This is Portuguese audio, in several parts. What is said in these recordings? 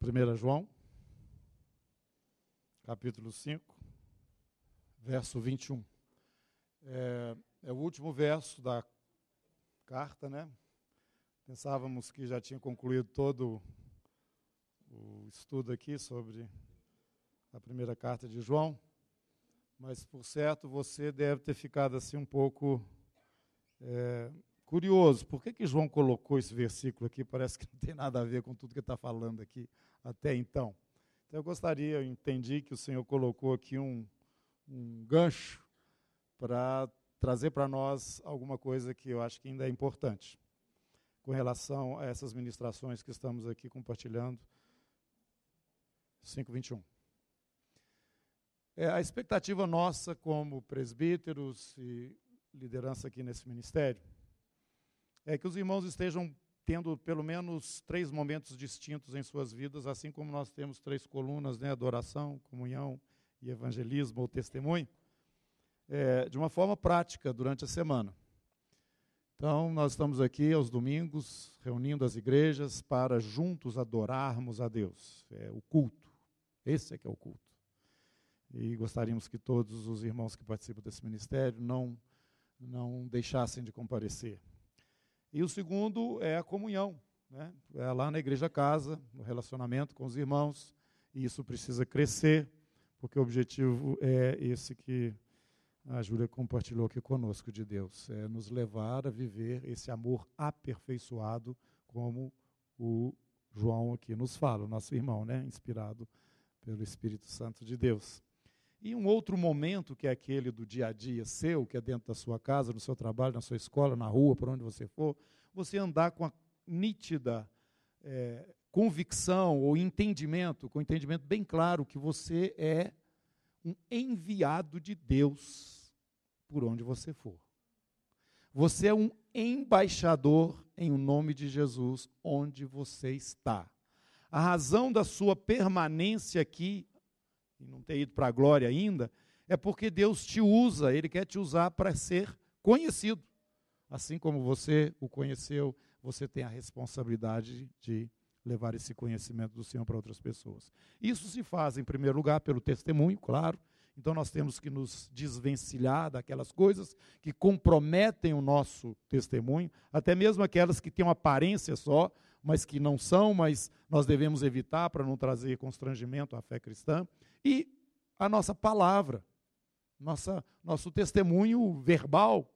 1 João, capítulo 5, verso 21. É, é o último verso da carta, né? Pensávamos que já tinha concluído todo o estudo aqui sobre a primeira carta de João, mas por certo você deve ter ficado assim um pouco é, curioso. Por que, que João colocou esse versículo aqui? Parece que não tem nada a ver com tudo que está falando aqui até então. Então eu gostaria, eu entendi que o Senhor colocou aqui um, um gancho para trazer para nós alguma coisa que eu acho que ainda é importante com relação a essas ministrações que estamos aqui compartilhando. 5:21. É, a expectativa nossa como presbíteros e liderança aqui nesse ministério é que os irmãos estejam tendo pelo menos três momentos distintos em suas vidas, assim como nós temos três colunas, né, adoração, comunhão e evangelismo ou testemunho, é, de uma forma prática durante a semana. Então, nós estamos aqui aos domingos, reunindo as igrejas para juntos adorarmos a Deus. É o culto. Esse é que é o culto. E gostaríamos que todos os irmãos que participam desse ministério não, não deixassem de comparecer. E o segundo é a comunhão, né? é lá na igreja casa, no relacionamento com os irmãos, e isso precisa crescer, porque o objetivo é esse que a Júlia compartilhou aqui conosco de Deus, é nos levar a viver esse amor aperfeiçoado, como o João aqui nos fala, o nosso irmão, né? inspirado pelo Espírito Santo de Deus. E um outro momento, que é aquele do dia a dia seu, que é dentro da sua casa, no seu trabalho, na sua escola, na rua, por onde você for, você andar com a nítida é, convicção ou entendimento, com entendimento bem claro que você é um enviado de Deus por onde você for. Você é um embaixador em o nome de Jesus onde você está. A razão da sua permanência aqui e não ter ido para a glória ainda, é porque Deus te usa, Ele quer te usar para ser conhecido. Assim como você o conheceu, você tem a responsabilidade de levar esse conhecimento do Senhor para outras pessoas. Isso se faz, em primeiro lugar, pelo testemunho, claro. Então nós temos que nos desvencilhar daquelas coisas que comprometem o nosso testemunho, até mesmo aquelas que têm uma aparência só, mas que não são, mas nós devemos evitar para não trazer constrangimento à fé cristã e a nossa palavra, nossa, nosso testemunho verbal,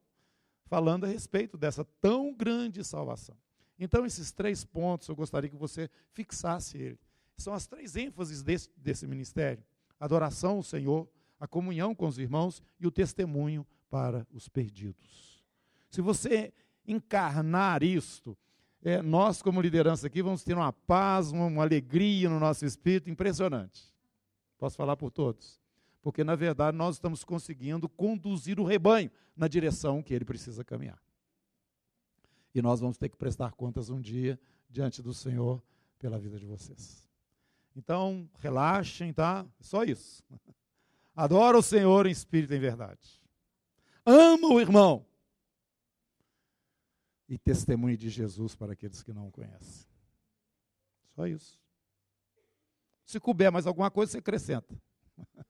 falando a respeito dessa tão grande salvação. Então, esses três pontos eu gostaria que você fixasse ele. São as três ênfases desse, desse ministério: adoração ao Senhor, a comunhão com os irmãos e o testemunho para os perdidos. Se você encarnar isto, é, nós, como liderança aqui, vamos ter uma paz, uma, uma alegria no nosso espírito impressionante. Posso falar por todos? Porque, na verdade, nós estamos conseguindo conduzir o rebanho na direção que ele precisa caminhar. E nós vamos ter que prestar contas um dia diante do Senhor pela vida de vocês. Então, relaxem, tá? Só isso. Adora o Senhor em espírito e em verdade. Ama o irmão. E testemunhe de Jesus para aqueles que não o conhecem. Só isso. Se couber mais alguma coisa, você acrescenta.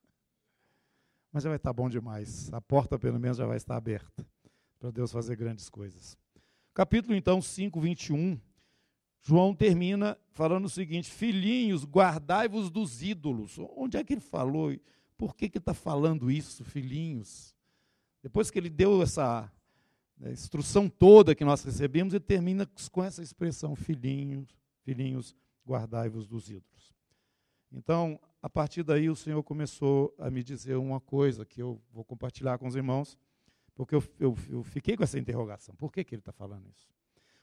Mas já vai estar bom demais. A porta, pelo menos, já vai estar aberta para Deus fazer grandes coisas. Capítulo, então, 5, 21. João termina falando o seguinte: Filhinhos, guardai-vos dos ídolos. Onde é que ele falou? Por que, está falando isso, filhinhos? Depois que ele deu essa né, instrução toda que nós recebemos, ele termina com essa expressão: Filhinhos, filhinhos, guardai-vos dos ídolos. Então, a partir daí, o Senhor começou a me dizer uma coisa que eu vou compartilhar com os irmãos, porque eu, eu, eu fiquei com essa interrogação. Por que, que ele está falando isso?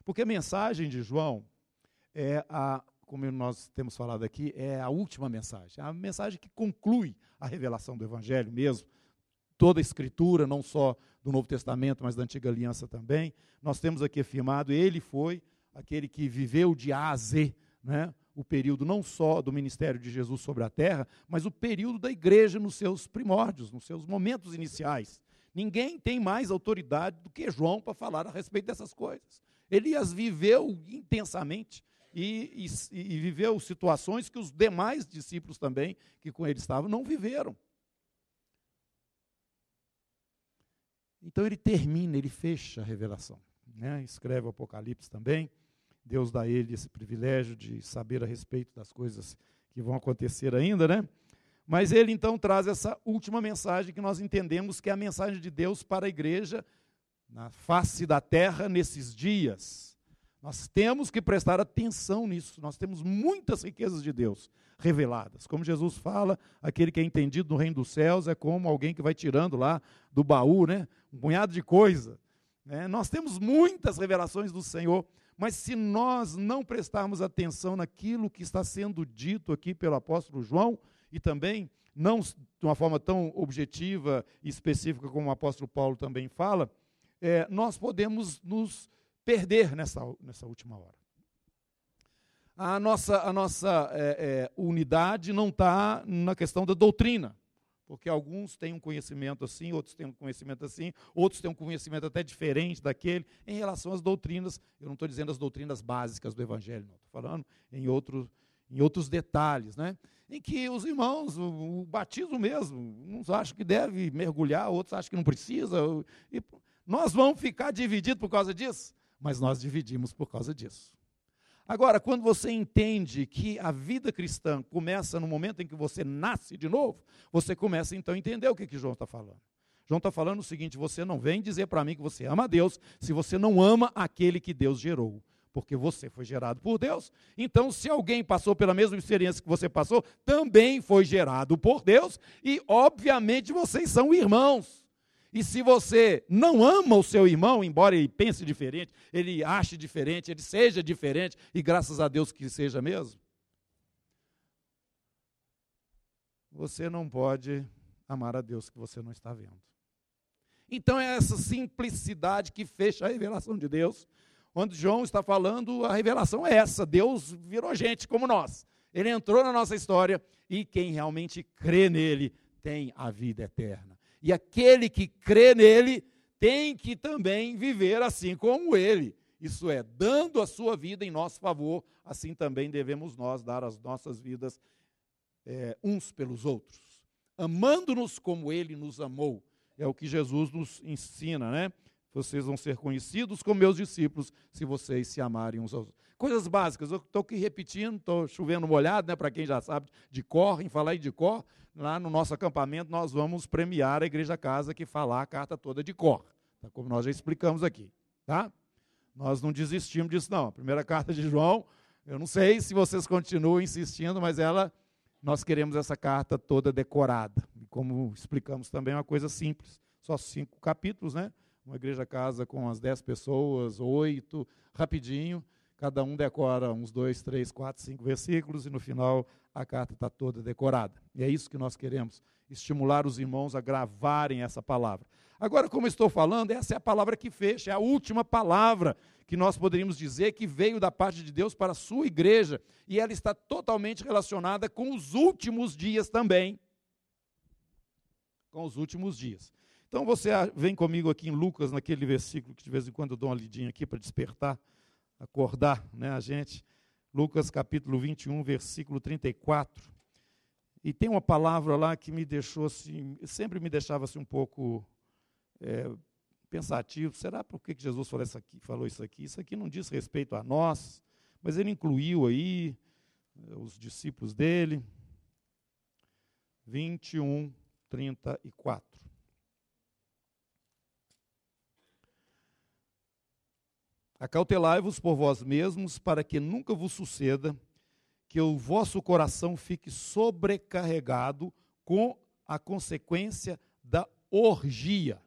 Porque a mensagem de João é a, como nós temos falado aqui, é a última mensagem. É a mensagem que conclui a revelação do Evangelho mesmo. Toda a Escritura, não só do Novo Testamento, mas da Antiga Aliança também. Nós temos aqui afirmado, ele foi aquele que viveu de A a Z, né? O período não só do ministério de Jesus sobre a terra, mas o período da igreja nos seus primórdios, nos seus momentos iniciais. Ninguém tem mais autoridade do que João para falar a respeito dessas coisas. Ele as viveu intensamente. e, e, e viveu situações que os demais discípulos também, que com ele estavam, não viveram. Então ele termina, ele fecha a revelação. Né? Escreve o Apocalipse também. Deus dá a ele esse privilégio de saber a respeito das coisas que vão acontecer ainda, né? Mas ele então traz essa última mensagem que nós entendemos que é a mensagem de Deus para a igreja na face da terra nesses dias. Nós temos que prestar atenção nisso. Nós temos muitas riquezas de Deus reveladas. Como Jesus fala, aquele que é entendido no reino dos céus é como alguém que vai tirando lá do baú, né? Um punhado de coisa. Né? Nós temos muitas revelações do Senhor, mas se nós não prestarmos atenção naquilo que está sendo dito aqui pelo apóstolo João, e também, não de uma forma tão objetiva e específica como o apóstolo Paulo também fala, é, nós podemos nos perder nessa, nessa última hora. A nossa, a nossa é, é, unidade não está na questão da doutrina, porque alguns têm um conhecimento assim, outros têm um conhecimento assim, outros têm um conhecimento até diferente daquele em relação às doutrinas. Eu não estou dizendo as doutrinas básicas do Evangelho, não. Estou falando em, outro, em outros detalhes, né? em que os irmãos, o, o batismo mesmo, uns acham que deve mergulhar, outros acham que não precisa. E nós vamos ficar divididos por causa disso? Mas nós dividimos por causa disso. Agora, quando você entende que a vida cristã começa no momento em que você nasce de novo, você começa então a entender o que, que João está falando. João está falando o seguinte: você não vem dizer para mim que você ama a Deus se você não ama aquele que Deus gerou porque você foi gerado por Deus. Então, se alguém passou pela mesma experiência que você passou, também foi gerado por Deus, e obviamente vocês são irmãos. E se você não ama o seu irmão, embora ele pense diferente, ele ache diferente, ele seja diferente, e graças a Deus que seja mesmo, você não pode amar a Deus que você não está vendo. Então é essa simplicidade que fecha a revelação de Deus quando João está falando, a revelação é essa: Deus virou gente como nós. Ele entrou na nossa história e quem realmente crê nele tem a vida eterna. E aquele que crê nele tem que também viver assim como ele. Isso é, dando a sua vida em nosso favor, assim também devemos nós dar as nossas vidas é, uns pelos outros, amando-nos como ele nos amou. É o que Jesus nos ensina, né? Vocês vão ser conhecidos como meus discípulos se vocês se amarem uns aos outros. Coisas básicas, eu estou aqui repetindo, estou chovendo molhado, né, para quem já sabe de cor, em falar de cor, lá no nosso acampamento nós vamos premiar a Igreja Casa que falar a carta toda de cor, tá? como nós já explicamos aqui. Tá? Nós não desistimos disso, não. A primeira carta de João, eu não sei se vocês continuam insistindo, mas ela, nós queremos essa carta toda decorada. E como explicamos também, é uma coisa simples, só cinco capítulos, né? uma igreja casa com as dez pessoas, oito, rapidinho, cada um decora uns dois, três, quatro, cinco versículos e no final a carta está toda decorada. E é isso que nós queremos, estimular os irmãos a gravarem essa palavra. Agora, como estou falando, essa é a palavra que fecha, é a última palavra que nós poderíamos dizer que veio da parte de Deus para a sua igreja, e ela está totalmente relacionada com os últimos dias também. Com os últimos dias. Então você vem comigo aqui em Lucas, naquele versículo que de vez em quando eu dou uma lidinha aqui para despertar, acordar né, a gente. Lucas capítulo 21, versículo 34. E tem uma palavra lá que me deixou assim, sempre me deixava assim um pouco é, pensativo. Será por que Jesus falou isso, aqui, falou isso aqui? Isso aqui não diz respeito a nós, mas ele incluiu aí eh, os discípulos dele. 21, 34. Acautelai-vos por vós mesmos, para que nunca vos suceda que o vosso coração fique sobrecarregado com a consequência da orgia.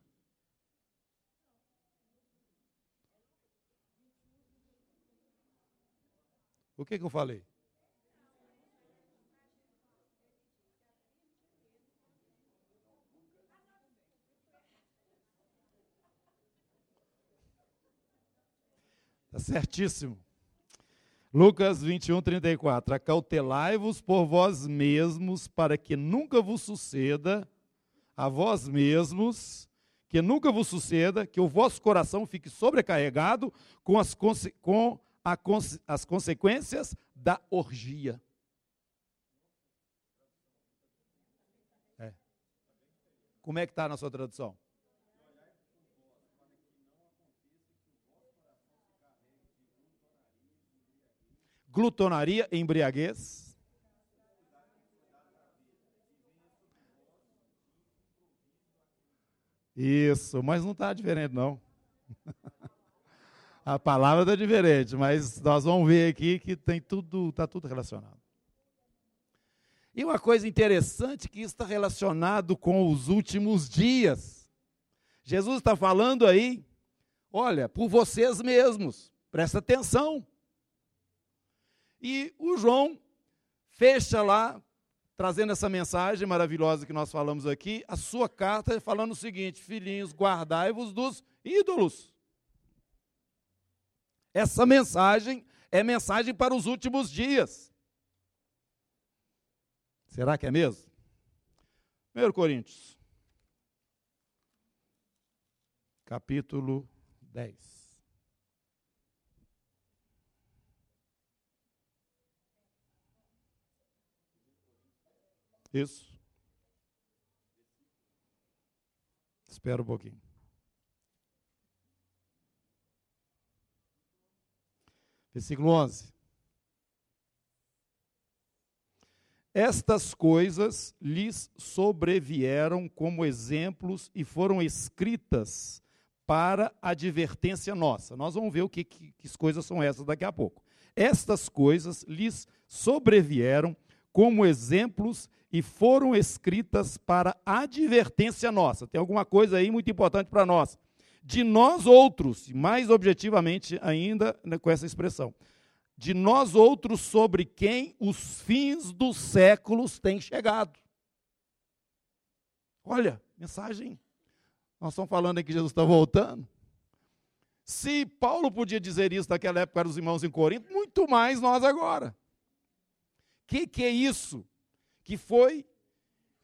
O que, que eu falei? Está certíssimo. Lucas 21, 34. Acautelai-vos por vós mesmos, para que nunca vos suceda, a vós mesmos, que nunca vos suceda, que o vosso coração fique sobrecarregado com, as, com as consequências da orgia. É. Como é que está na sua tradução? Glutonaria, embriaguez. Isso, mas não está diferente, não. A palavra está diferente, mas nós vamos ver aqui que tem tudo, está tudo relacionado. E uma coisa interessante que está relacionado com os últimos dias. Jesus está falando aí, olha, por vocês mesmos, presta atenção. E o João fecha lá, trazendo essa mensagem maravilhosa que nós falamos aqui, a sua carta falando o seguinte: Filhinhos, guardai-vos dos ídolos. Essa mensagem é mensagem para os últimos dias. Será que é mesmo? 1 Coríntios, capítulo 10. Isso. Espera um pouquinho. Versículo 11. Estas coisas lhes sobrevieram como exemplos e foram escritas para advertência nossa. Nós vamos ver o que, que, que coisas são essas daqui a pouco. Estas coisas lhes sobrevieram como exemplos e foram escritas para advertência nossa. Tem alguma coisa aí muito importante para nós de nós outros, mais objetivamente ainda né, com essa expressão, de nós outros sobre quem os fins dos séculos têm chegado. Olha, mensagem. Nós estamos falando aí que Jesus está voltando. Se Paulo podia dizer isso naquela época para os irmãos em Corinto, muito mais nós agora. O que, que é isso? Que foi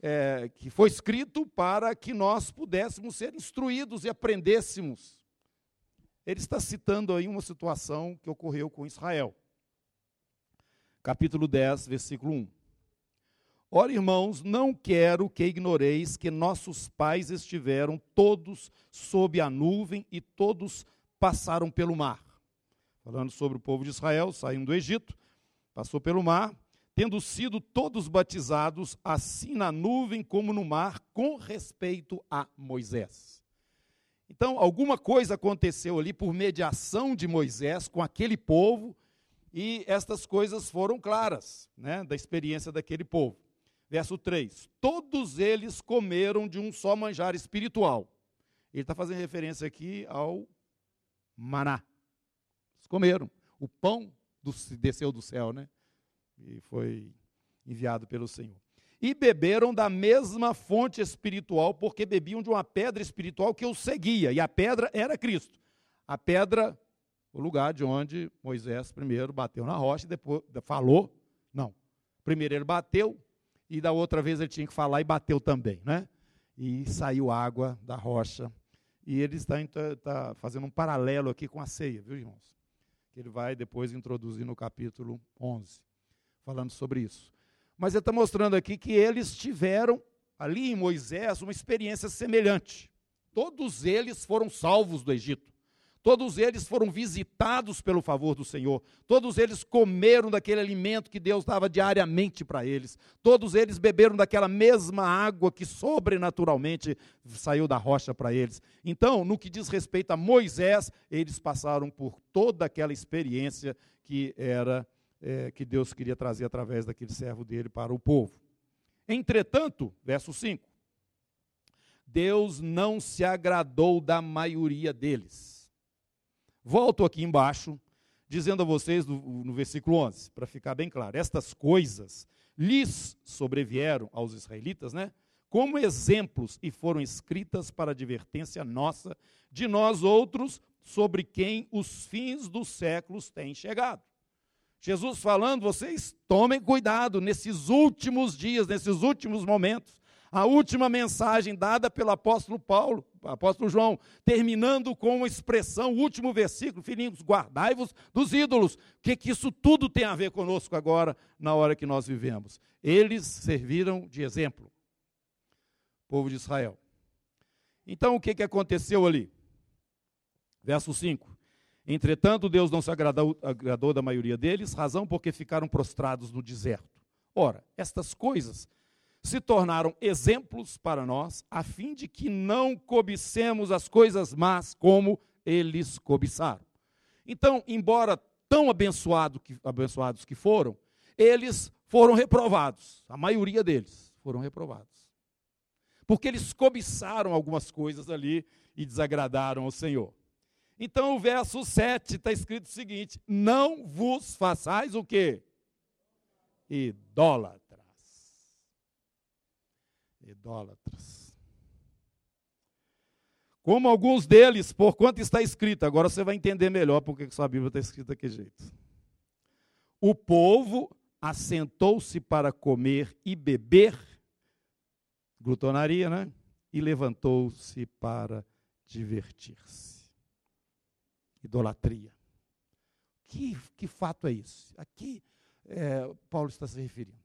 é, que foi escrito para que nós pudéssemos ser instruídos e aprendêssemos. Ele está citando aí uma situação que ocorreu com Israel. Capítulo 10, versículo 1. Ora, irmãos, não quero que ignoreis que nossos pais estiveram todos sob a nuvem e todos passaram pelo mar. Falando sobre o povo de Israel, saindo do Egito, passou pelo mar, tendo sido todos batizados, assim na nuvem como no mar, com respeito a Moisés. Então, alguma coisa aconteceu ali por mediação de Moisés com aquele povo, e estas coisas foram claras, né, da experiência daquele povo. Verso 3: Todos eles comeram de um só manjar espiritual. Ele está fazendo referência aqui ao maná. Eles comeram. O pão do, desceu do céu, né? E foi enviado pelo Senhor. E beberam da mesma fonte espiritual, porque bebiam de uma pedra espiritual que os seguia, e a pedra era Cristo. A pedra, o lugar de onde Moisés primeiro bateu na rocha e depois falou. Não. Primeiro ele bateu, e da outra vez ele tinha que falar e bateu também, né? E saiu água da rocha. E ele está, está fazendo um paralelo aqui com a ceia, viu, irmãos? Que ele vai depois introduzir no capítulo 11 falando sobre isso. Mas ele está mostrando aqui que eles tiveram ali em Moisés uma experiência semelhante. Todos eles foram salvos do Egito. Todos eles foram visitados pelo favor do Senhor. Todos eles comeram daquele alimento que Deus dava diariamente para eles. Todos eles beberam daquela mesma água que sobrenaturalmente saiu da rocha para eles. Então, no que diz respeito a Moisés, eles passaram por toda aquela experiência que era é, que Deus queria trazer através daquele servo dele para o povo. Entretanto, verso 5: Deus não se agradou da maioria deles. Volto aqui embaixo, dizendo a vocês no, no versículo 11, para ficar bem claro: estas coisas lhes sobrevieram aos israelitas, né? Como exemplos e foram escritas para advertência nossa de nós outros sobre quem os fins dos séculos têm chegado. Jesus falando, vocês tomem cuidado nesses últimos dias, nesses últimos momentos. A última mensagem dada pelo apóstolo Paulo, apóstolo João, terminando com uma expressão, o último versículo, filhinhos, guardai-vos dos ídolos. O que, que isso tudo tem a ver conosco agora, na hora que nós vivemos? Eles serviram de exemplo, povo de Israel. Então, o que, que aconteceu ali? Verso 5. Entretanto, Deus não se agradou, agradou da maioria deles, razão porque ficaram prostrados no deserto. Ora, estas coisas se tornaram exemplos para nós, a fim de que não cobicemos as coisas más como eles cobiçaram. Então, embora tão abençoado que, abençoados que foram, eles foram reprovados. A maioria deles foram reprovados. Porque eles cobiçaram algumas coisas ali e desagradaram ao Senhor. Então, o verso 7 está escrito o seguinte: Não vos façais o quê? Idólatras. Idólatras. Como alguns deles, por quanto está escrito, agora você vai entender melhor porque sua Bíblia está escrita daquele jeito. O povo assentou-se para comer e beber, glutonaria, né? E levantou-se para divertir-se idolatria. Que, que fato é isso? Aqui é, Paulo está se referindo.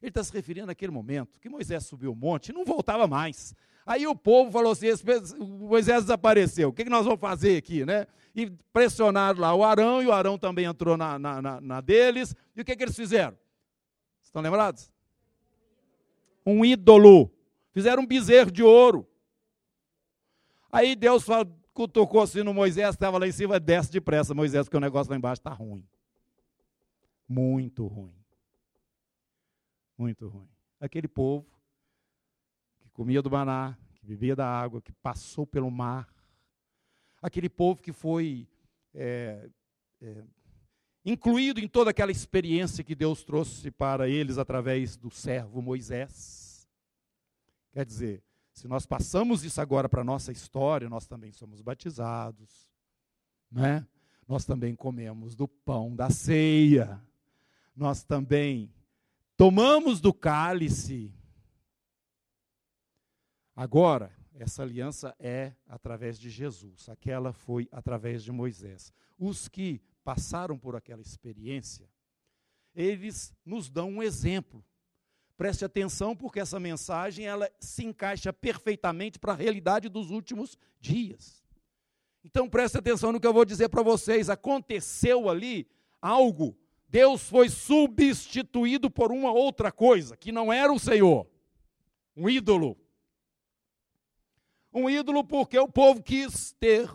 Ele está se referindo naquele momento que Moisés subiu o monte e não voltava mais. Aí o povo falou assim: Moisés desapareceu, o que, que nós vamos fazer aqui? Né? E pressionaram lá o Arão, e o Arão também entrou na, na, na, na deles. E o que, que eles fizeram? Estão lembrados? Um ídolo. Fizeram um bezerro de ouro. Aí Deus falou, cutucou assim no Moisés, estava lá em cima, desce depressa, Moisés, porque o negócio lá embaixo está ruim. Muito ruim. Muito ruim. Aquele povo que comia do maná, que bebia da água, que passou pelo mar. Aquele povo que foi é, é, incluído em toda aquela experiência que Deus trouxe para eles através do servo Moisés. Quer dizer, se nós passamos isso agora para a nossa história, nós também somos batizados, né? nós também comemos do pão da ceia, nós também tomamos do cálice. Agora, essa aliança é através de Jesus, aquela foi através de Moisés. Os que passaram por aquela experiência, eles nos dão um exemplo Preste atenção porque essa mensagem ela se encaixa perfeitamente para a realidade dos últimos dias. Então preste atenção no que eu vou dizer para vocês. Aconteceu ali algo. Deus foi substituído por uma outra coisa, que não era o Senhor. Um ídolo. Um ídolo porque o povo quis ter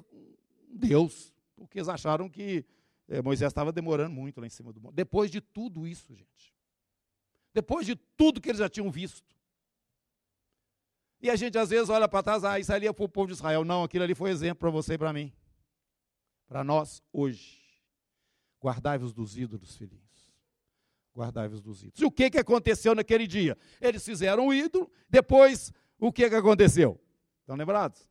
Deus. Porque eles acharam que eh, Moisés estava demorando muito lá em cima do monte. Depois de tudo isso, gente depois de tudo que eles já tinham visto. E a gente às vezes olha para trás, ah, isso ali é para o povo de Israel. Não, aquilo ali foi exemplo para você e para mim. Para nós hoje. Guardai-vos dos ídolos, filhinhos. Guardai-vos dos ídolos. E o que, que aconteceu naquele dia? Eles fizeram o ídolo, depois o que, que aconteceu? Estão lembrados?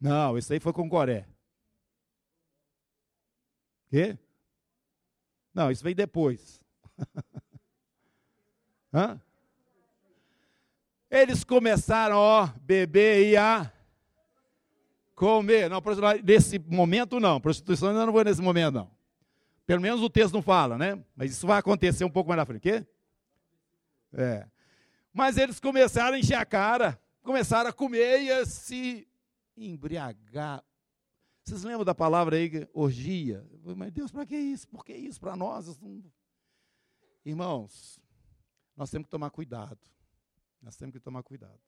Não, isso aí foi com Coré. Quê? Não, isso veio depois. Hã? Eles começaram, ó, beber e a comer. Não, nesse momento não. Prostituição ainda não foi nesse momento, não. Pelo menos o texto não fala, né? Mas isso vai acontecer um pouco mais na frente. Quê? É. Mas eles começaram a encher a cara, começaram a comer e a se embriagar vocês lembram da palavra aí, orgia? Mas Deus, para que isso? Por que isso para nós? Irmãos, nós temos que tomar cuidado. Nós temos que tomar cuidado.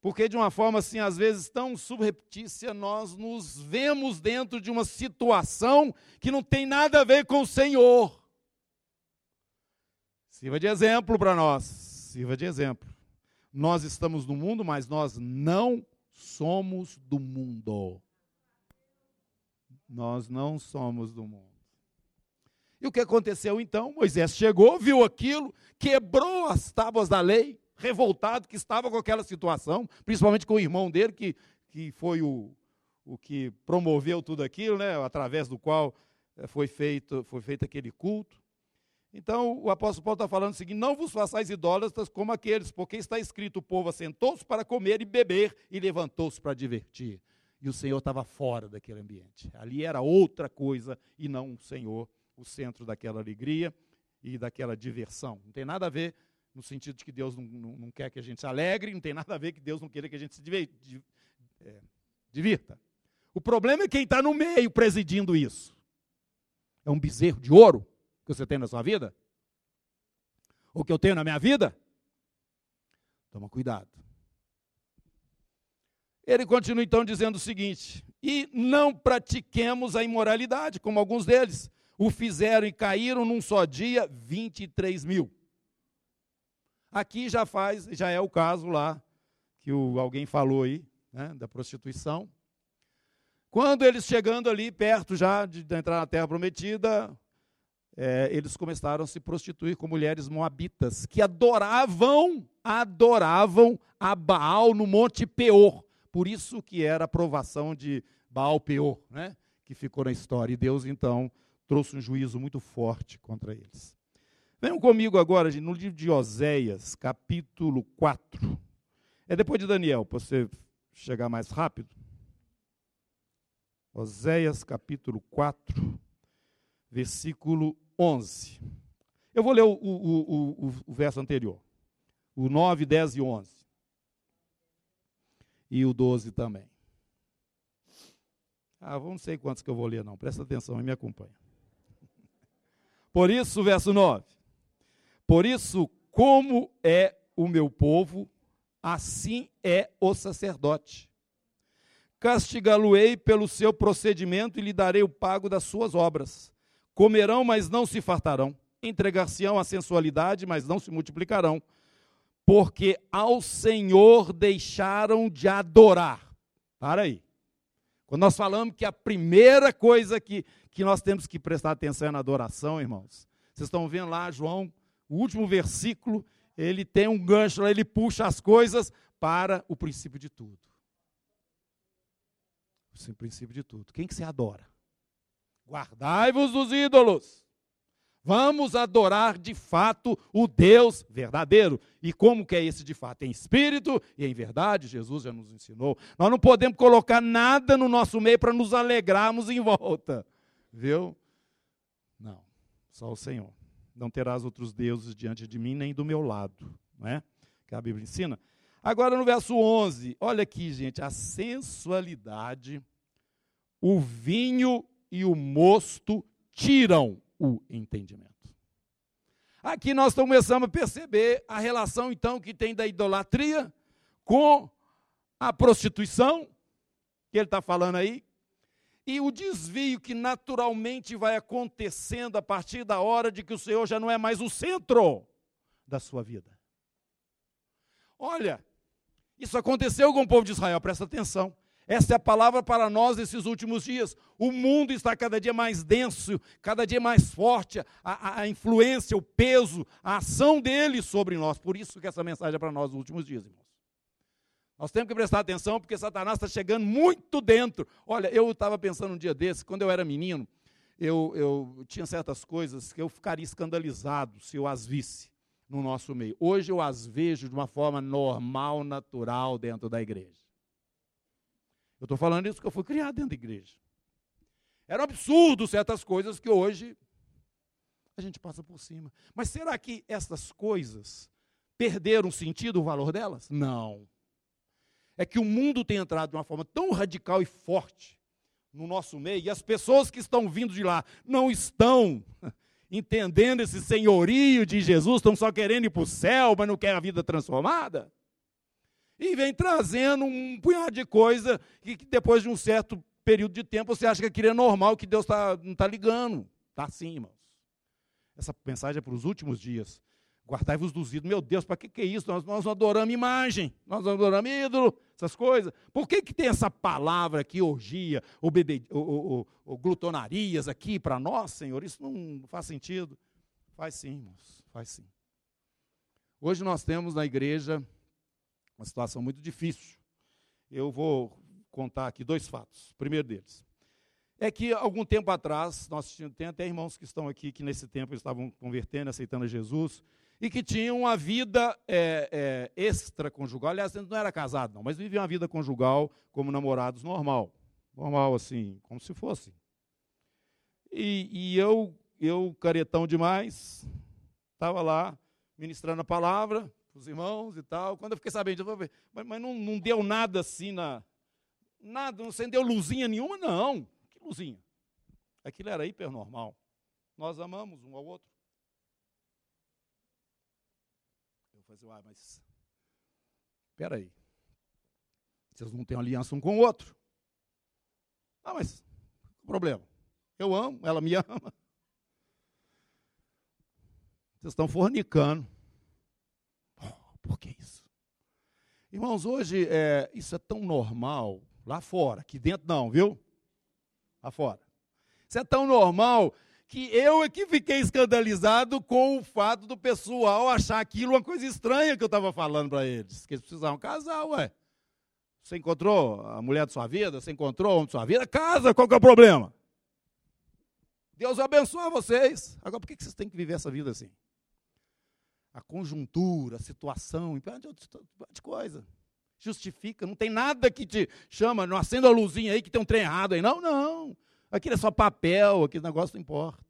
Porque de uma forma assim, às vezes tão subreptícia, nós nos vemos dentro de uma situação que não tem nada a ver com o Senhor. Sirva de exemplo para nós. Sirva de exemplo. Nós estamos no mundo, mas nós não somos do mundo. Nós não somos do mundo. E o que aconteceu então? Moisés chegou, viu aquilo, quebrou as tábuas da lei, revoltado que estava com aquela situação, principalmente com o irmão dele, que, que foi o, o que promoveu tudo aquilo, né, através do qual eh, foi feito, foi feito aquele culto. Então, o apóstolo Paulo está falando o seguinte: não vos façais idólatras como aqueles, porque está escrito: o povo assentou-se para comer e beber e levantou-se para divertir. E o Senhor estava fora daquele ambiente. Ali era outra coisa e não o Senhor, o centro daquela alegria e daquela diversão. Não tem nada a ver no sentido de que Deus não, não, não quer que a gente se alegre, não tem nada a ver que Deus não queira que a gente se é, divirta. O problema é quem está no meio presidindo isso. É um bezerro de ouro que você tem na sua vida? O que eu tenho na minha vida? Toma cuidado. Ele continua então dizendo o seguinte: e não pratiquemos a imoralidade, como alguns deles o fizeram e caíram num só dia 23 mil. Aqui já faz, já é o caso lá que o, alguém falou aí, né, da prostituição. Quando eles chegando ali perto já de, de entrar na terra prometida, é, eles começaram a se prostituir com mulheres moabitas que adoravam, adoravam a Baal no Monte Peor. Por isso que era a aprovação de Baal Peor, né? que ficou na história. E Deus então trouxe um juízo muito forte contra eles. Venham comigo agora no livro de Oséias, capítulo 4. É depois de Daniel, para você chegar mais rápido. Oséias, capítulo 4, versículo 11. Eu vou ler o, o, o, o, verso anterior. O 9, 10 e 11. E o 12 também. Ah, não sei quantos que eu vou ler, não. Presta atenção e me acompanha. Por isso, verso 9. Por isso, como é o meu povo, assim é o sacerdote. Castigá-lo-ei pelo seu procedimento e lhe darei o pago das suas obras Comerão, mas não se fartarão. Entregar-se-ão à sensualidade, mas não se multiplicarão. Porque ao Senhor deixaram de adorar. Para aí. Quando nós falamos que a primeira coisa que, que nós temos que prestar atenção é na adoração, irmãos. Vocês estão vendo lá, João, o último versículo, ele tem um gancho ele puxa as coisas para o princípio de tudo. O princípio de tudo. Quem que você adora? Guardai-vos dos ídolos. Vamos adorar de fato o Deus verdadeiro. E como que é esse de fato? Em espírito e em verdade, Jesus já nos ensinou. Nós não podemos colocar nada no nosso meio para nos alegrarmos em volta. Viu? Não, só o Senhor. Não terás outros deuses diante de mim, nem do meu lado. Não é? Que a Bíblia ensina. Agora no verso 11, olha aqui, gente, a sensualidade, o vinho e o mosto tiram o entendimento. Aqui nós começamos a perceber a relação, então, que tem da idolatria com a prostituição, que ele está falando aí, e o desvio que naturalmente vai acontecendo a partir da hora de que o Senhor já não é mais o centro da sua vida. Olha, isso aconteceu com o povo de Israel, presta atenção. Essa é a palavra para nós nesses últimos dias. O mundo está cada dia mais denso, cada dia mais forte, a, a, a, influência, o peso, a ação dele sobre nós. Por isso que essa mensagem é para nós nos últimos dias, irmãos. Nós temos que prestar atenção porque Satanás está chegando muito dentro. Olha, eu estava pensando um dia desse, quando eu era menino, eu, eu tinha certas coisas que eu ficaria escandalizado se eu as visse no nosso meio. Hoje eu as vejo de uma forma normal, natural dentro da igreja. Eu estou falando isso porque eu fui criado dentro da igreja. Era um absurdo certas coisas que hoje a gente passa por cima. Mas será que essas coisas perderam o sentido, o valor delas? Não. É que o mundo tem entrado de uma forma tão radical e forte no nosso meio, e as pessoas que estão vindo de lá não estão entendendo esse senhorio de Jesus, estão só querendo ir para o céu, mas não querem a vida transformada e vem trazendo um punhado de coisa que, que depois de um certo período de tempo você acha que aquilo é normal, que Deus tá, não está ligando. Está sim, irmãos. Essa mensagem é para os últimos dias. Guardai-vos dos ídolos. Meu Deus, para que, que é isso? Nós, nós adoramos imagem, nós adoramos ídolo, essas coisas. Por que, que tem essa palavra aqui, orgia, ou, bebê, ou, ou, ou glutonarias aqui para nós, Senhor? Isso não faz sentido. Faz sim, irmãos, faz sim. Hoje nós temos na igreja uma situação muito difícil. Eu vou contar aqui dois fatos. O primeiro deles. é que algum tempo atrás, nós tem até irmãos que estão aqui que nesse tempo estavam convertendo, aceitando a Jesus, e que tinham uma vida é, é, extraconjugal. Aliás, não era casado, não, mas viviam uma vida conjugal como namorados normal. Normal, assim, como se fosse. E, e eu, eu, caretão demais, estava lá ministrando a palavra os irmãos e tal. Quando eu fiquei sabendo, eu falei, mas, mas não, não deu nada assim na. Nada, não acendeu luzinha nenhuma, não. Que luzinha? Aquilo era hipernormal. Nós amamos um ao outro. fazer, ah, mas espera aí. Vocês não têm aliança um com o outro. Ah, mas problema? Eu amo, ela me ama. Vocês estão fornicando. Por que isso? Irmãos, hoje é, isso é tão normal lá fora, aqui dentro não, viu? Lá fora. Isso é tão normal que eu é que fiquei escandalizado com o fato do pessoal achar aquilo uma coisa estranha que eu estava falando para eles. Que eles precisavam casar, ué. Você encontrou a mulher de sua vida? Você encontrou o homem de sua vida? Casa, qual que é o problema? Deus abençoe vocês. Agora, por que vocês têm que viver essa vida assim? A conjuntura, a situação, de coisa. Justifica, não tem nada que te chama, não acenda a luzinha aí que tem um trem errado aí. Não, não. Aquilo é só papel, aquele negócio não importa.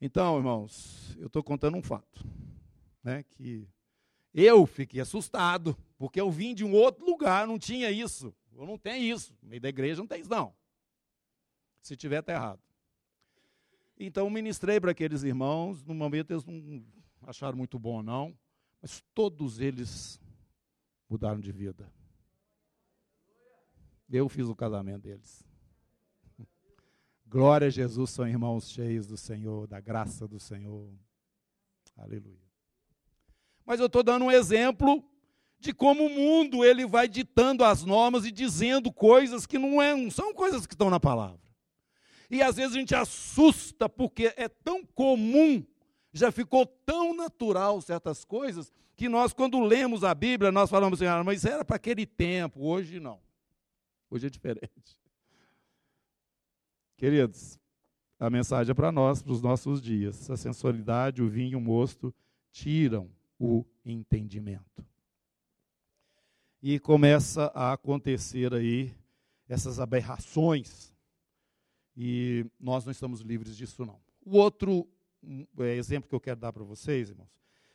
Então, irmãos, eu estou contando um fato, né, que eu fiquei assustado, porque eu vim de um outro lugar, não tinha isso. Eu não tenho isso. No meio da igreja não tem isso, não. Se tiver, está errado. Então, ministrei para aqueles irmãos. No momento, eles não acharam muito bom, não. Mas todos eles mudaram de vida. Eu fiz o casamento deles. Glória a Jesus, são irmãos cheios do Senhor, da graça do Senhor. Aleluia. Mas eu estou dando um exemplo de como o mundo ele vai ditando as normas e dizendo coisas que não, é, não são coisas que estão na palavra. E às vezes a gente assusta porque é tão comum, já ficou tão natural certas coisas, que nós, quando lemos a Bíblia, nós falamos assim, ah, mas era para aquele tempo, hoje não. Hoje é diferente. Queridos, a mensagem é para nós, para os nossos dias. A sensualidade, o vinho, o mosto tiram o entendimento. E começa a acontecer aí essas aberrações. E nós não estamos livres disso, não. O outro é, exemplo que eu quero dar para vocês, irmãos,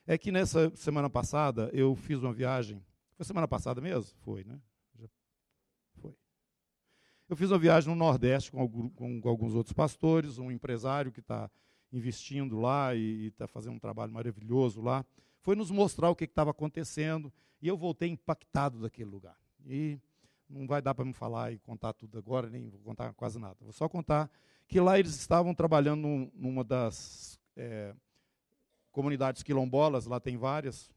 é que nessa semana passada eu fiz uma viagem. Foi semana passada mesmo? Foi, né? Eu fiz uma viagem no Nordeste com, com, com alguns outros pastores, um empresário que está investindo lá e está fazendo um trabalho maravilhoso lá. Foi nos mostrar o que estava acontecendo e eu voltei impactado daquele lugar. E não vai dar para me falar e contar tudo agora, nem vou contar quase nada. Vou só contar que lá eles estavam trabalhando num, numa das é, comunidades quilombolas, lá tem várias,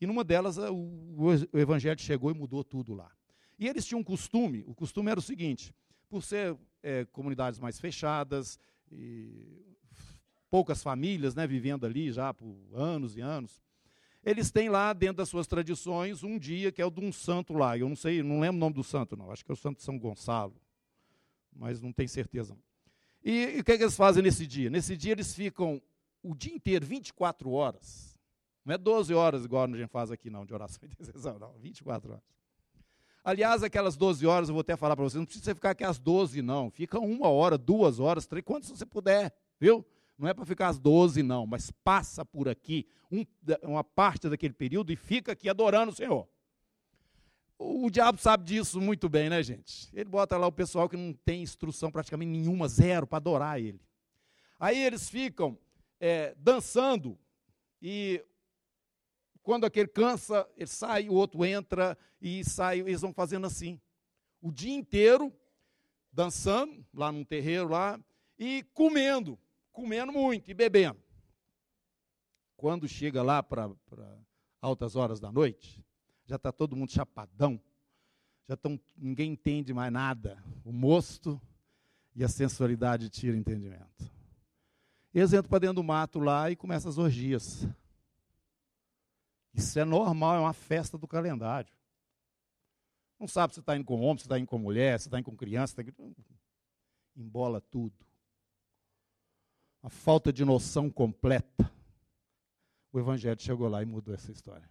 e numa delas o, o evangelho chegou e mudou tudo lá. E eles tinham um costume, o costume era o seguinte, por ser é, comunidades mais fechadas, poucas famílias né, vivendo ali já por anos e anos, eles têm lá dentro das suas tradições um dia que é o de um santo lá. Eu não sei, não lembro o nome do santo, não. Acho que é o santo São Gonçalo, mas não tenho certeza. E, o que, é que eles fazem nesse dia? Nesse dia eles ficam o dia inteiro, 24 horas. Não é 12 horas igual a gente faz aqui, não, de oração e intercessão, não, 24 horas. Aliás, aquelas 12 horas, eu vou até falar para você, não precisa ficar aqui às 12, não. Fica uma hora, duas horas, três, quantas você puder, viu? Não é para ficar às 12, não, mas passa por aqui um, uma parte daquele período e fica aqui adorando o Senhor. O, o diabo sabe disso muito bem, né, gente? Ele bota lá o pessoal que não tem instrução praticamente nenhuma, zero, para adorar ele. Aí eles ficam é, dançando e quando aquele cansa, ele sai, o outro entra e sai, eles vão fazendo assim. O dia inteiro dançando lá num terreiro lá e comendo, comendo muito e bebendo. Quando chega lá para altas horas da noite, já está todo mundo chapadão, já tão, ninguém entende mais nada. O mosto e a sensualidade tira entendimento. Eles entram para dentro do mato lá e começam as orgias. Isso é normal, é uma festa do calendário. Não sabe se está indo com homem, se está indo com mulher, se está indo com criança. Tá indo... Embola tudo. A falta de noção completa. O Evangelho chegou lá e mudou essa história.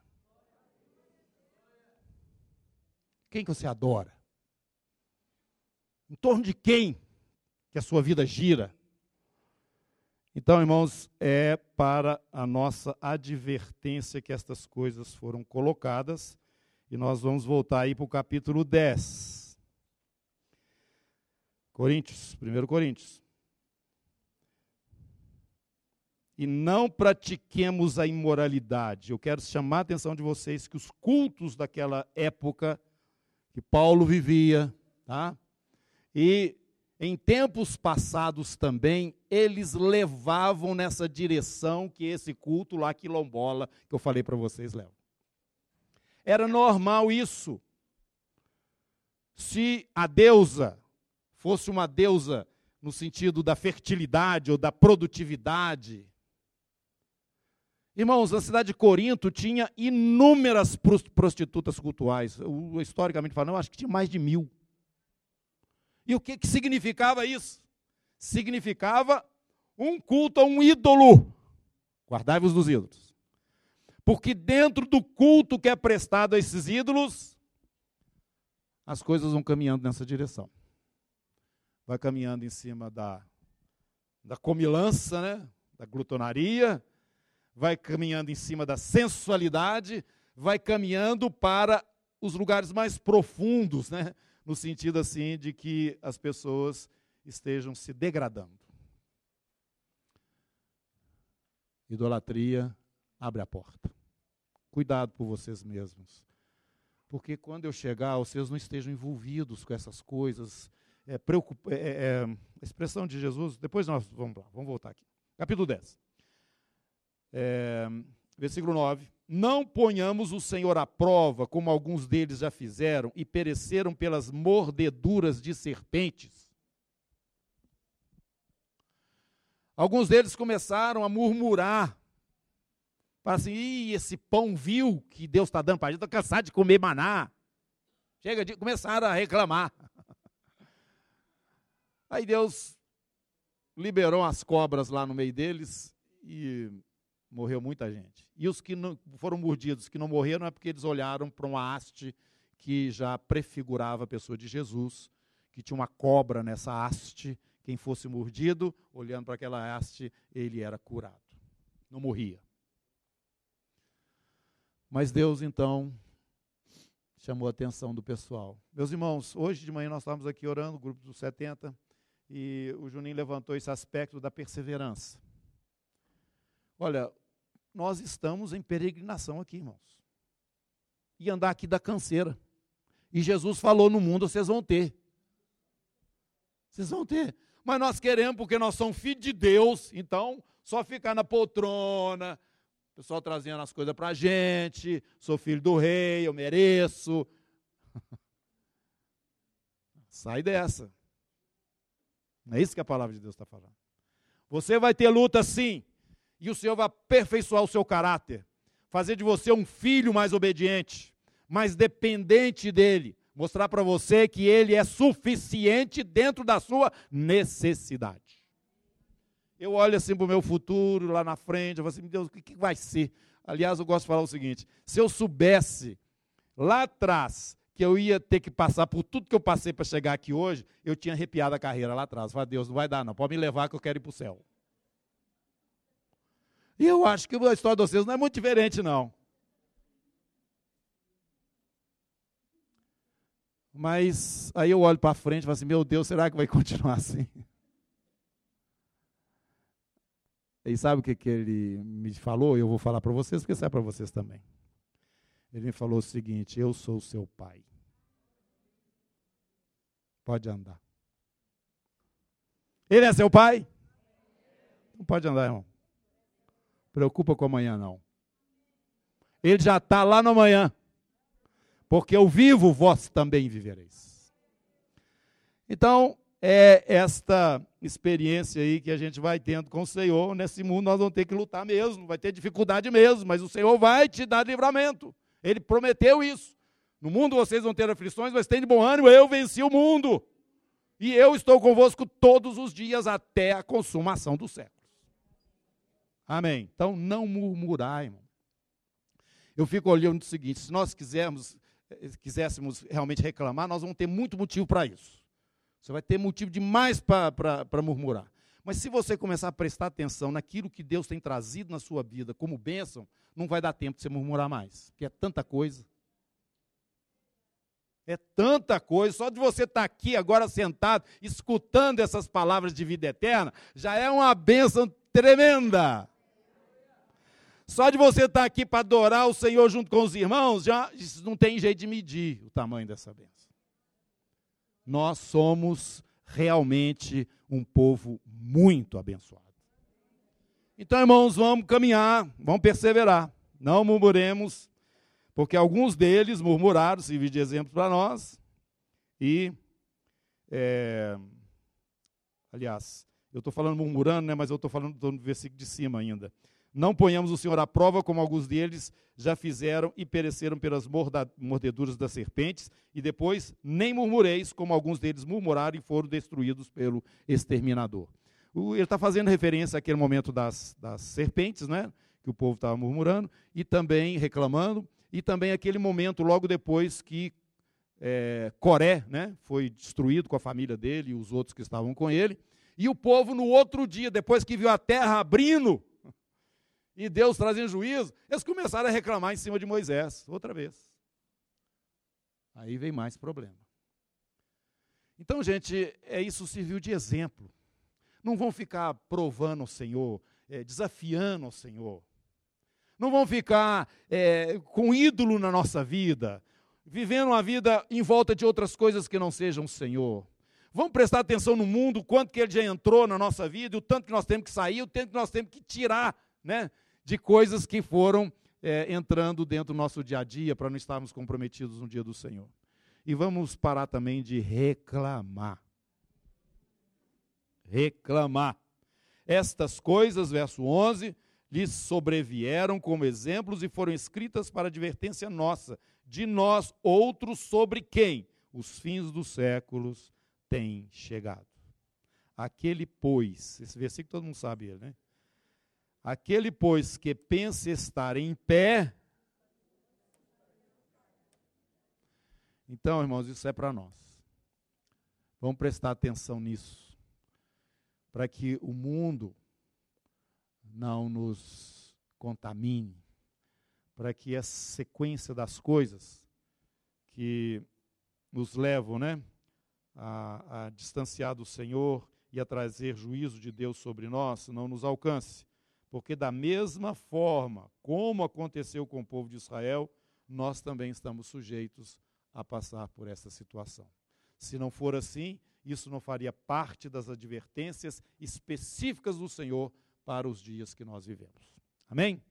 Quem que você adora? Em torno de quem que a sua vida gira? Então, irmãos, é para a nossa advertência que estas coisas foram colocadas. E nós vamos voltar aí para o capítulo 10. Coríntios, 1 Coríntios. E não pratiquemos a imoralidade. Eu quero chamar a atenção de vocês que os cultos daquela época que Paulo vivia, tá? E em tempos passados também, eles levavam nessa direção que esse culto lá quilombola, que eu falei para vocês, leva. Era normal isso. Se a deusa fosse uma deusa no sentido da fertilidade ou da produtividade, Irmãos, a cidade de Corinto tinha inúmeras prostitutas cultuais. O, historicamente falando, acho que tinha mais de mil. E o que, que significava isso? Significava um culto a um ídolo. Guardai-vos dos ídolos. Porque dentro do culto que é prestado a esses ídolos, as coisas vão caminhando nessa direção. Vai caminhando em cima da, da comilança, né? da glutonaria, vai caminhando em cima da sensualidade, vai caminhando para os lugares mais profundos, né? no sentido assim de que as pessoas estejam se degradando. Idolatria abre a porta. Cuidado por vocês mesmos. Porque quando eu chegar, vocês não estejam envolvidos com essas coisas. É, preocup... é, é, é a expressão de Jesus, depois nós vamos lá, vamos voltar aqui. Capítulo 10 é, versículo 9: Não ponhamos o Senhor à prova, como alguns deles já fizeram, e pereceram pelas mordeduras de serpentes. Alguns deles começaram a murmurar. Falaram assim: Ih, esse pão vil que Deus está dando para a gente, estou cansado de comer maná. Chega de. Começaram a reclamar. Aí Deus liberou as cobras lá no meio deles e morreu muita gente. E os que não, foram mordidos, que não morreram, é porque eles olharam para uma haste que já prefigurava a pessoa de Jesus, que tinha uma cobra nessa haste. Quem fosse mordido, olhando para aquela haste, ele era curado. Não morria. Mas Deus, então, chamou a atenção do pessoal. Meus irmãos, hoje de manhã nós estávamos aqui orando, o grupo dos 70, e o Juninho levantou esse aspecto da perseverança. Olha, nós estamos em peregrinação aqui, irmãos. E andar aqui da canseira. E Jesus falou: no mundo vocês vão ter. Vocês vão ter. Mas nós queremos, porque nós somos filhos de Deus, então só ficar na poltrona, o pessoal trazendo as coisas para a gente, sou filho do rei, eu mereço. Sai dessa. Não é isso que a palavra de Deus está falando. Você vai ter luta sim, e o Senhor vai aperfeiçoar o seu caráter, fazer de você um filho mais obediente, mais dependente dele, mostrar para você que ele é suficiente dentro da sua necessidade. Eu olho assim para o meu futuro, lá na frente, eu falo assim, meu Deus, o que, vai ser? Aliás, eu gosto de falar o seguinte: se eu soubesse lá atrás que eu ia ter que passar por tudo que eu passei para chegar aqui hoje, eu tinha arrepiado a carreira lá atrás. Falei, Deus, não vai dar, não. Pode me levar que eu quero ir para o céu. E eu acho que a história de vocês não é muito diferente, não. Mas aí eu olho para frente e falo assim: meu Deus, será que vai continuar assim? E sabe o que, que ele me falou? Eu vou falar para vocês, porque isso é para vocês também. Ele me falou o seguinte: Eu sou seu pai. Pode andar. Ele é seu pai? Não pode andar, irmão. Preocupa com amanhã, não. Ele já está lá no amanhã. Porque eu vivo, vós também vivereis. Então, é esta experiência aí que a gente vai tendo com o Senhor. Nesse mundo nós vamos ter que lutar mesmo, vai ter dificuldade mesmo, mas o Senhor vai te dar livramento. Ele prometeu isso. No mundo vocês vão ter aflições, mas tem de bom ânimo, eu venci o mundo. E eu estou convosco todos os dias até a consumação dos séculos. Amém. Então não murmurar, irmão. Eu fico olhando o seguinte: se nós quisermos, eh, quiséssemos realmente reclamar, nós vamos ter muito motivo para isso. Você vai ter motivo demais para murmurar. Mas se você começar a prestar atenção naquilo que Deus tem trazido na sua vida como bênção, não vai dar tempo de você murmurar mais, porque é tanta coisa. É tanta coisa, só de você estar tá aqui agora sentado, escutando essas palavras de vida eterna, já é uma bênção tremenda. Só de você estar tá aqui para adorar o Senhor junto com os irmãos, já não tem jeito de medir o tamanho dessa bênção. Nós somos realmente um povo muito abençoado. Então, irmãos, vamos caminhar, vamos perseverar. Não murmuremos, porque alguns deles murmuraram, servir de exemplo para nós. E, é, aliás, eu estou falando murmurando, né, mas eu estou falando do versículo de cima ainda. Não ponhamos o Senhor à prova, como alguns deles já fizeram e pereceram pelas mordeduras das serpentes, e depois nem murmureis, como alguns deles murmuraram e foram destruídos pelo exterminador. Ele está fazendo referência àquele momento das, das serpentes, né? que o povo estava murmurando, e também reclamando, e também aquele momento logo depois que é, Coré né? foi destruído com a família dele e os outros que estavam com ele, e o povo no outro dia, depois que viu a terra abrindo, e Deus trazendo juízo, eles começaram a reclamar em cima de Moisés, outra vez. Aí vem mais problema. Então, gente, é isso serviu de exemplo. Não vão ficar provando o Senhor, é, desafiando o Senhor. Não vão ficar é, com ídolo na nossa vida, vivendo uma vida em volta de outras coisas que não sejam o Senhor. Vamos prestar atenção no mundo, o quanto que ele já entrou na nossa vida, o tanto que nós temos que sair, o tanto que nós temos que tirar, né? De coisas que foram é, entrando dentro do nosso dia a dia para não estarmos comprometidos no dia do Senhor. E vamos parar também de reclamar. Reclamar. Estas coisas, verso 11, lhes sobrevieram como exemplos e foram escritas para advertência nossa, de nós outros sobre quem os fins dos séculos têm chegado. Aquele, pois, esse versículo todo mundo sabe, né? Aquele, pois, que pensa estar em pé. Então, irmãos, isso é para nós. Vamos prestar atenção nisso. Para que o mundo não nos contamine. Para que essa sequência das coisas que nos levam né, a, a distanciar do Senhor e a trazer juízo de Deus sobre nós não nos alcance porque, da mesma forma como aconteceu com o povo de Israel, nós também estamos sujeitos a passar por essa situação. Se não for assim, isso não faria parte das advertências específicas do Senhor para os dias que nós vivemos. Amém?